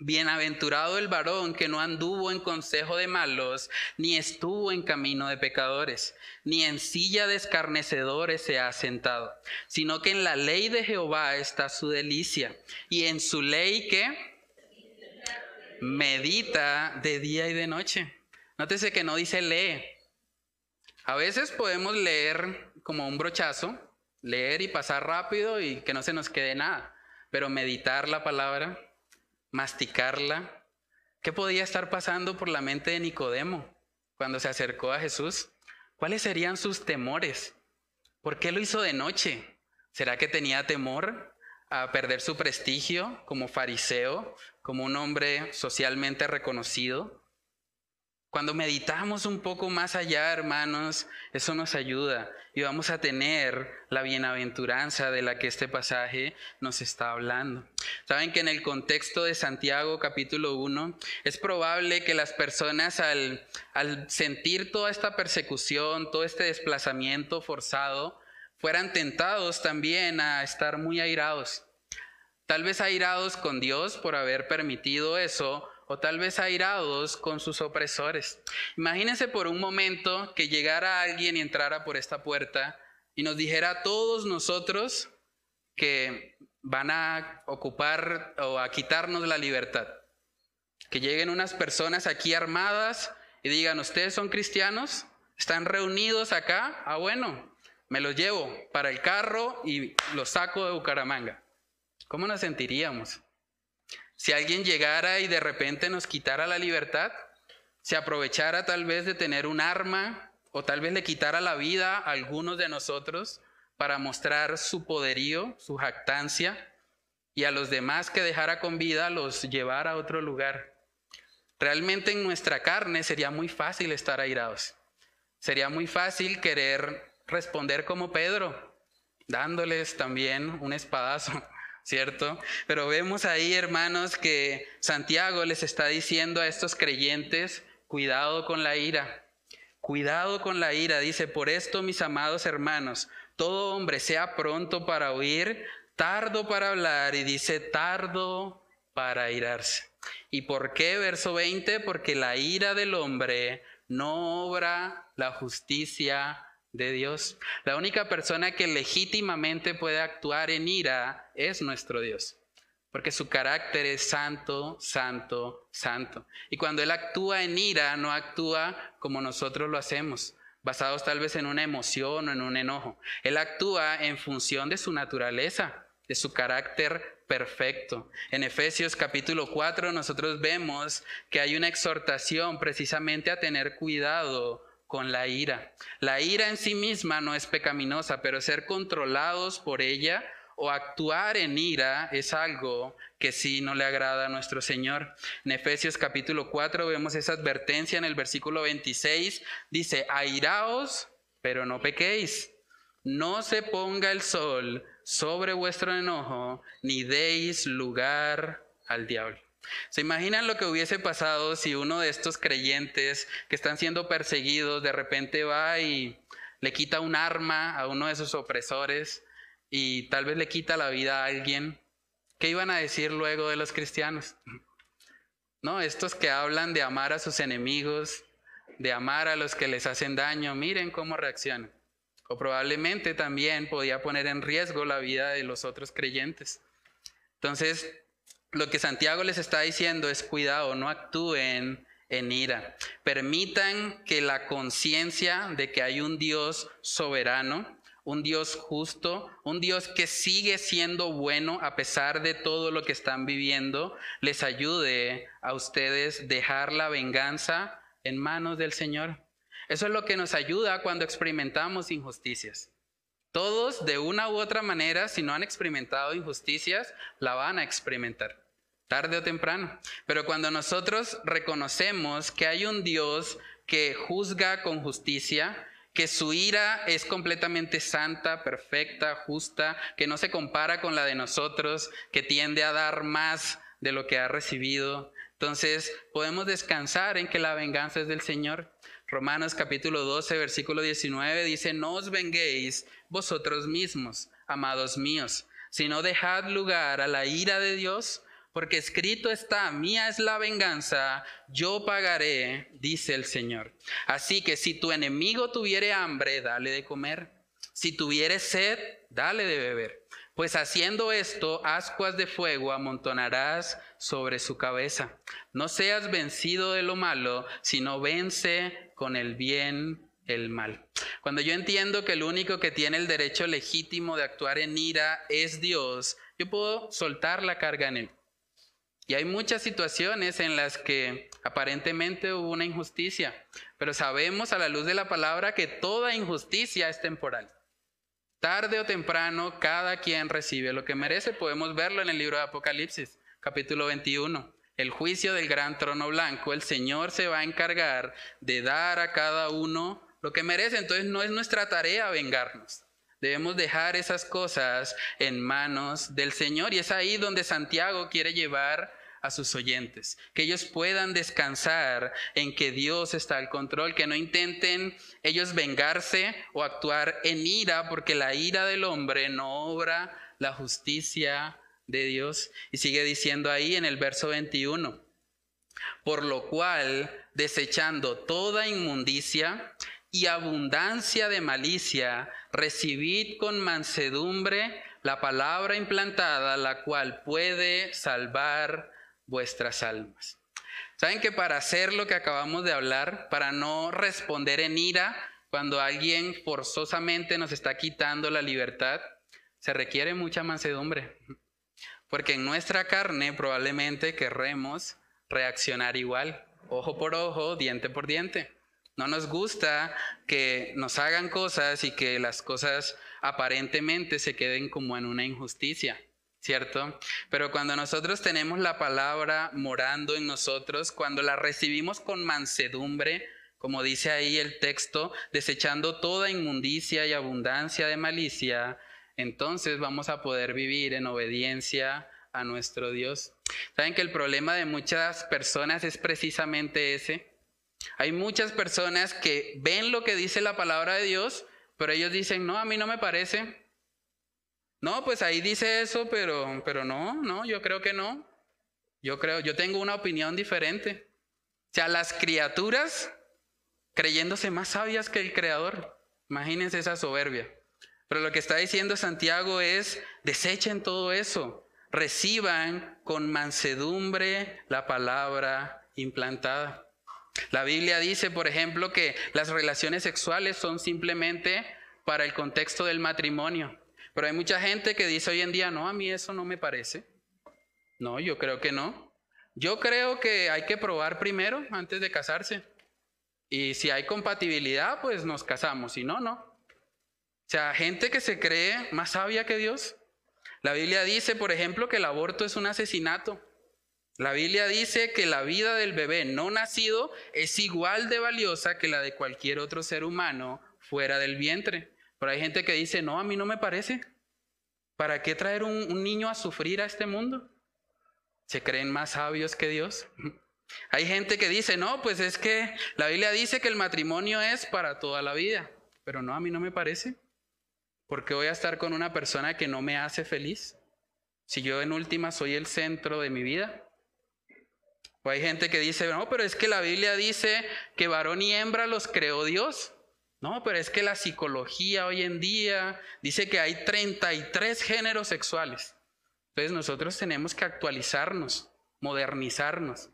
Bienaventurado el varón que no anduvo en consejo de malos, ni estuvo en camino de pecadores, ni en silla de escarnecedores se ha sentado, sino que en la ley de Jehová está su delicia, y en su ley que medita de día y de noche. Nótese que no dice lee. A veces podemos leer como un brochazo, leer y pasar rápido y que no se nos quede nada, pero meditar la palabra masticarla. ¿Qué podía estar pasando por la mente de Nicodemo cuando se acercó a Jesús? ¿Cuáles serían sus temores? ¿Por qué lo hizo de noche? ¿Será que tenía temor a perder su prestigio como fariseo, como un hombre socialmente reconocido? Cuando meditamos un poco más allá, hermanos, eso nos ayuda y vamos a tener la bienaventuranza de la que este pasaje nos está hablando. Saben que en el contexto de Santiago capítulo 1 es probable que las personas al, al sentir toda esta persecución, todo este desplazamiento forzado, fueran tentados también a estar muy airados. Tal vez airados con Dios por haber permitido eso o tal vez airados con sus opresores. Imagínense por un momento que llegara alguien y entrara por esta puerta y nos dijera a todos nosotros que van a ocupar o a quitarnos la libertad. Que lleguen unas personas aquí armadas y digan, ¿ustedes son cristianos? ¿Están reunidos acá? Ah, bueno, me los llevo para el carro y los saco de Bucaramanga. ¿Cómo nos sentiríamos? Si alguien llegara y de repente nos quitara la libertad, se aprovechara tal vez de tener un arma o tal vez le quitara la vida a algunos de nosotros para mostrar su poderío, su jactancia, y a los demás que dejara con vida los llevara a otro lugar. Realmente en nuestra carne sería muy fácil estar airados. Sería muy fácil querer responder como Pedro, dándoles también un espadazo ¿cierto? Pero vemos ahí, hermanos, que Santiago les está diciendo a estos creyentes, cuidado con la ira, cuidado con la ira, dice, por esto, mis amados hermanos, todo hombre sea pronto para oír, tardo para hablar, y dice, tardo para irarse. ¿Y por qué? Verso 20, porque la ira del hombre no obra la justicia de Dios. La única persona que legítimamente puede actuar en ira es nuestro Dios. Porque su carácter es santo, santo, santo. Y cuando Él actúa en ira, no actúa como nosotros lo hacemos, basados tal vez en una emoción o en un enojo. Él actúa en función de su naturaleza, de su carácter perfecto. En Efesios capítulo 4 nosotros vemos que hay una exhortación precisamente a tener cuidado con la ira. La ira en sí misma no es pecaminosa, pero ser controlados por ella o actuar en ira es algo que sí no le agrada a nuestro Señor. En Efesios capítulo 4 vemos esa advertencia en el versículo 26. Dice, airaos, pero no pequéis. No se ponga el sol sobre vuestro enojo, ni deis lugar al diablo. ¿Se imaginan lo que hubiese pasado si uno de estos creyentes que están siendo perseguidos de repente va y le quita un arma a uno de sus opresores y tal vez le quita la vida a alguien? ¿Qué iban a decir luego de los cristianos? No, estos que hablan de amar a sus enemigos, de amar a los que les hacen daño, miren cómo reaccionan. O probablemente también podía poner en riesgo la vida de los otros creyentes. Entonces, lo que Santiago les está diciendo es cuidado, no actúen en ira. Permitan que la conciencia de que hay un Dios soberano, un Dios justo, un Dios que sigue siendo bueno a pesar de todo lo que están viviendo, les ayude a ustedes dejar la venganza en manos del Señor. Eso es lo que nos ayuda cuando experimentamos injusticias. Todos, de una u otra manera, si no han experimentado injusticias, la van a experimentar, tarde o temprano. Pero cuando nosotros reconocemos que hay un Dios que juzga con justicia, que su ira es completamente santa, perfecta, justa, que no se compara con la de nosotros, que tiende a dar más de lo que ha recibido. Entonces podemos descansar en que la venganza es del Señor. Romanos capítulo 12, versículo 19 dice, no os venguéis vosotros mismos, amados míos, sino dejad lugar a la ira de Dios porque escrito está, mía es la venganza, yo pagaré, dice el Señor. Así que si tu enemigo tuviere hambre, dale de comer. Si tuviere sed, dale de beber. Pues haciendo esto, ascuas de fuego amontonarás sobre su cabeza. No seas vencido de lo malo, sino vence con el bien el mal. Cuando yo entiendo que el único que tiene el derecho legítimo de actuar en ira es Dios, yo puedo soltar la carga en él. Y hay muchas situaciones en las que aparentemente hubo una injusticia, pero sabemos a la luz de la palabra que toda injusticia es temporal. Tarde o temprano, cada quien recibe lo que merece. Podemos verlo en el libro de Apocalipsis, capítulo 21. El juicio del gran trono blanco, el Señor se va a encargar de dar a cada uno lo que merece. Entonces no es nuestra tarea vengarnos. Debemos dejar esas cosas en manos del Señor. Y es ahí donde Santiago quiere llevar a sus oyentes, que ellos puedan descansar en que Dios está al control, que no intenten ellos vengarse o actuar en ira, porque la ira del hombre no obra la justicia de Dios. Y sigue diciendo ahí en el verso 21, por lo cual, desechando toda inmundicia y abundancia de malicia, recibid con mansedumbre la palabra implantada, la cual puede salvar vuestras almas. Saben que para hacer lo que acabamos de hablar, para no responder en ira cuando alguien forzosamente nos está quitando la libertad, se requiere mucha mansedumbre. Porque en nuestra carne probablemente querremos reaccionar igual, ojo por ojo, diente por diente. No nos gusta que nos hagan cosas y que las cosas aparentemente se queden como en una injusticia. ¿Cierto? Pero cuando nosotros tenemos la palabra morando en nosotros, cuando la recibimos con mansedumbre, como dice ahí el texto, desechando toda inmundicia y abundancia de malicia, entonces vamos a poder vivir en obediencia a nuestro Dios. ¿Saben que el problema de muchas personas es precisamente ese? Hay muchas personas que ven lo que dice la palabra de Dios, pero ellos dicen, no, a mí no me parece, no, pues ahí dice eso, pero, pero no, no, yo creo que no. Yo creo, yo tengo una opinión diferente. O sea, las criaturas creyéndose más sabias que el Creador. Imagínense esa soberbia. Pero lo que está diciendo Santiago es, desechen todo eso, reciban con mansedumbre la palabra implantada. La Biblia dice, por ejemplo, que las relaciones sexuales son simplemente para el contexto del matrimonio. Pero hay mucha gente que dice hoy en día, no, a mí eso no me parece. No, yo creo que no. Yo creo que hay que probar primero antes de casarse. Y si hay compatibilidad, pues nos casamos. Si no, no. O sea, gente que se cree más sabia que Dios. La Biblia dice, por ejemplo, que el aborto es un asesinato. La Biblia dice que la vida del bebé no nacido es igual de valiosa que la de cualquier otro ser humano fuera del vientre. Pero hay gente que dice, no, a mí no me parece. ¿Para qué traer un, niño a sufrir a este mundo? ¿Se creen más sabios que Dios? Hay gente que dice, no, pues es que la Biblia dice que el matrimonio es para toda la vida, pero no, a mí no me parece. ¿Por qué voy a estar con una persona que no me hace feliz? Si yo en última soy el centro de mi vida. O hay gente que dice, no, pero es que la Biblia dice que varón y hembra los creó Dios. No, pero es que la psicología hoy en día dice que hay 33 géneros sexuales. Entonces nosotros tenemos que actualizarnos, modernizarnos.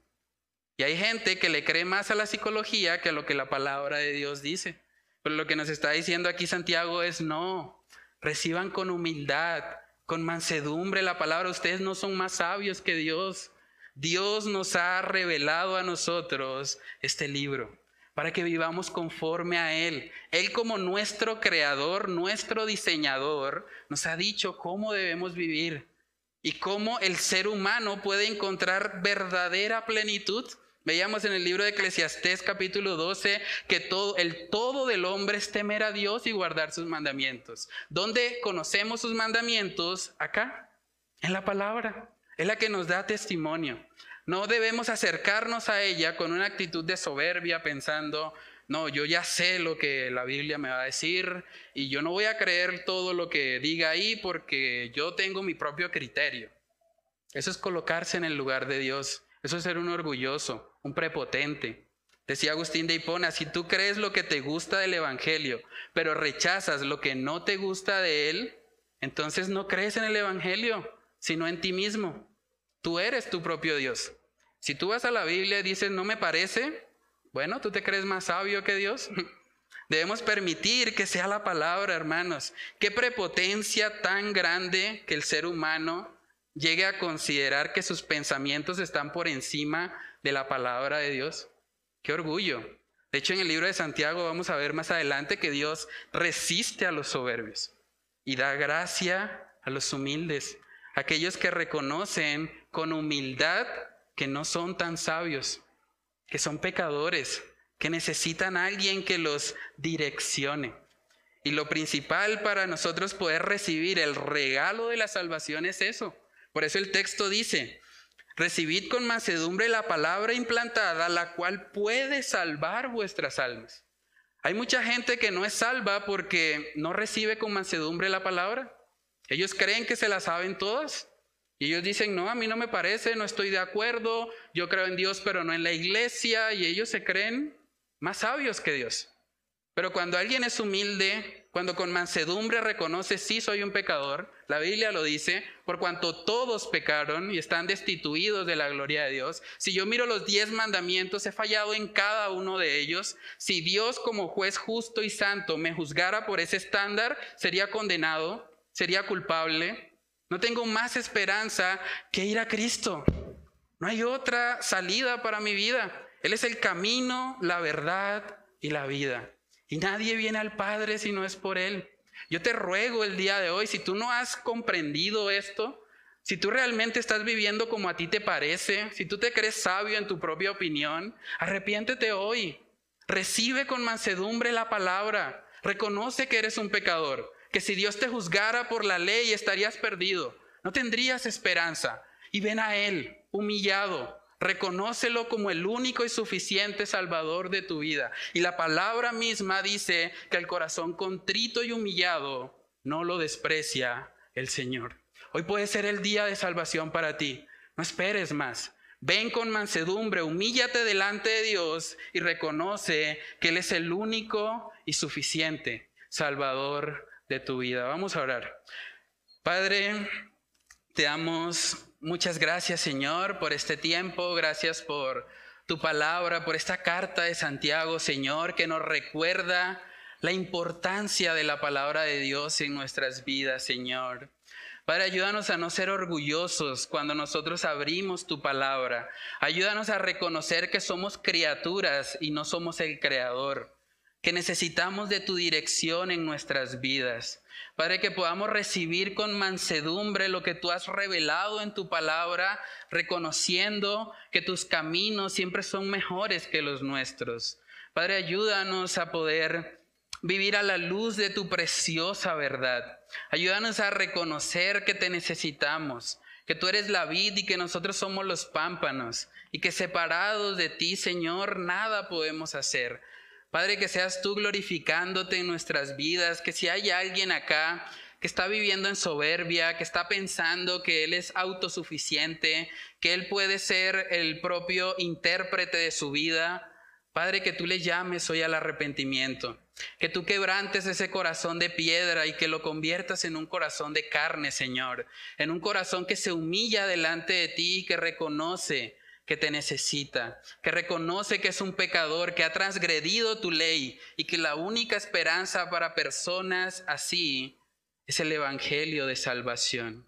Y hay gente que le cree más a la psicología que a lo que la palabra de Dios dice. Pero lo que nos está diciendo aquí Santiago es no, reciban con humildad, con mansedumbre la palabra. Ustedes no son más sabios que Dios. Dios nos ha revelado a nosotros este libro para que vivamos conforme a Él. Él como nuestro creador, nuestro diseñador, nos ha dicho cómo debemos vivir y cómo el ser humano puede encontrar verdadera plenitud. Veíamos en el libro de Eclesiastés capítulo 12 que todo, el todo del hombre es temer a Dios y guardar sus mandamientos. ¿Dónde conocemos sus mandamientos? Acá, en la palabra. Es la que nos da testimonio. No debemos acercarnos a ella con una actitud de soberbia pensando, no, yo ya sé lo que la Biblia me va a decir y yo no voy a creer todo lo que diga ahí porque yo tengo mi propio criterio. Eso es colocarse en el lugar de Dios. Eso es ser un orgulloso, un prepotente. Decía Agustín de Hipona, si tú crees lo que te gusta del Evangelio, pero rechazas lo que no te gusta de él, entonces no crees en el Evangelio, sino en ti mismo. Tú eres tu propio Dios. Si tú vas a la Biblia y dices, no me parece, bueno, ¿tú te crees más sabio que Dios? Debemos permitir que sea la palabra, hermanos. Qué prepotencia tan grande que el ser humano llegue a considerar que sus pensamientos están por encima de la palabra de Dios. Qué orgullo. De hecho, en el libro de Santiago vamos a ver más adelante que Dios resiste a los soberbios y da gracia a los humildes, aquellos que reconocen con humildad que no son tan sabios que son pecadores, que necesitan a alguien que los direccione. Y lo principal para nosotros poder recibir el regalo de la salvación es eso. Por eso el texto dice, recibid con mansedumbre la palabra implantada, la cual puede salvar vuestras almas. Hay mucha gente que no es salva porque no recibe con mansedumbre la palabra. Ellos creen que se la saben todas. Ellos dicen, no, a mí no me parece, no estoy de acuerdo, yo creo en Dios, pero no en la iglesia, y ellos se creen más sabios que Dios. Pero cuando alguien es humilde, cuando con mansedumbre reconoce, sí soy un pecador, la Biblia lo dice, por cuanto todos pecaron y están destituidos de la gloria de Dios, si yo miro los diez mandamientos, he fallado en cada uno de ellos, si Dios como juez justo y santo me juzgara por ese estándar, sería condenado, sería culpable, no tengo más esperanza que ir a Cristo. No hay otra salida para mi vida. Él es el camino, la verdad y la vida. Y nadie viene al Padre si no es por Él. Yo te ruego el día de hoy, si tú no has comprendido esto, si tú realmente estás viviendo como a ti te parece, si tú te crees sabio en tu propia opinión, arrepiéntete hoy. Recibe con mansedumbre la palabra. Reconoce que eres un pecador que si Dios te juzgara por la ley estarías perdido, no tendrías esperanza. Y ven a Él, humillado, reconócelo como el único y suficiente Salvador de tu vida. Y la palabra misma dice que el corazón contrito y humillado no lo desprecia el Señor. Hoy puede ser el día de salvación para ti. No esperes más. Ven con mansedumbre, humíllate delante de Dios y reconoce que Él es el único y suficiente Salvador tu vida. Vamos a orar. Padre, te damos muchas gracias, Señor, por este tiempo. Gracias por tu palabra, por esta carta de Santiago, Señor, que nos recuerda la importancia de la palabra de Dios en nuestras vidas, Señor. Padre, ayúdanos a no ser orgullosos cuando nosotros abrimos tu palabra. Ayúdanos a reconocer que somos criaturas y no somos el creador que necesitamos de tu dirección en nuestras vidas. Padre, que podamos recibir con mansedumbre lo que tú has revelado en tu palabra, reconociendo que tus caminos siempre son mejores que los nuestros. Padre, ayúdanos a poder vivir a la luz de tu preciosa verdad. Ayúdanos a reconocer que te necesitamos, que tú eres la vid y que nosotros somos los pámpanos, y que separados de ti, Señor, nada podemos hacer. Padre, que seas tú glorificándote en nuestras vidas, que si hay alguien acá que está viviendo en soberbia, que está pensando que Él es autosuficiente, que Él puede ser el propio intérprete de su vida, Padre, que tú le llames hoy al arrepentimiento, que tú quebrantes ese corazón de piedra y que lo conviertas en un corazón de carne, Señor, en un corazón que se humilla delante de ti y que reconoce que te necesita, que reconoce que es un pecador, que ha transgredido tu ley y que la única esperanza para personas así es el Evangelio de salvación.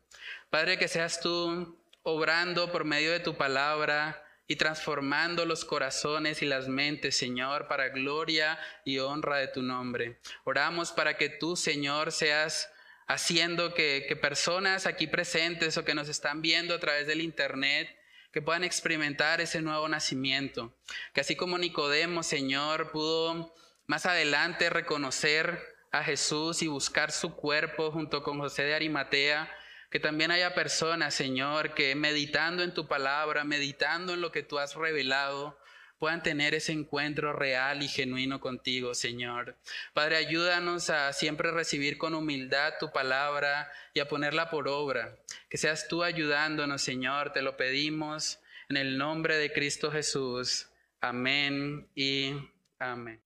Padre, que seas tú obrando por medio de tu palabra y transformando los corazones y las mentes, Señor, para gloria y honra de tu nombre. Oramos para que tú, Señor, seas haciendo que, que personas aquí presentes o que nos están viendo a través del Internet, que puedan experimentar ese nuevo nacimiento. Que así como Nicodemo, Señor, pudo más adelante reconocer a Jesús y buscar su cuerpo junto con José de Arimatea, que también haya personas, Señor, que meditando en tu palabra, meditando en lo que tú has revelado, puedan tener ese encuentro real y genuino contigo, Señor. Padre, ayúdanos a siempre recibir con humildad tu palabra y a ponerla por obra. Que seas tú ayudándonos, Señor, te lo pedimos en el nombre de Cristo Jesús. Amén y amén.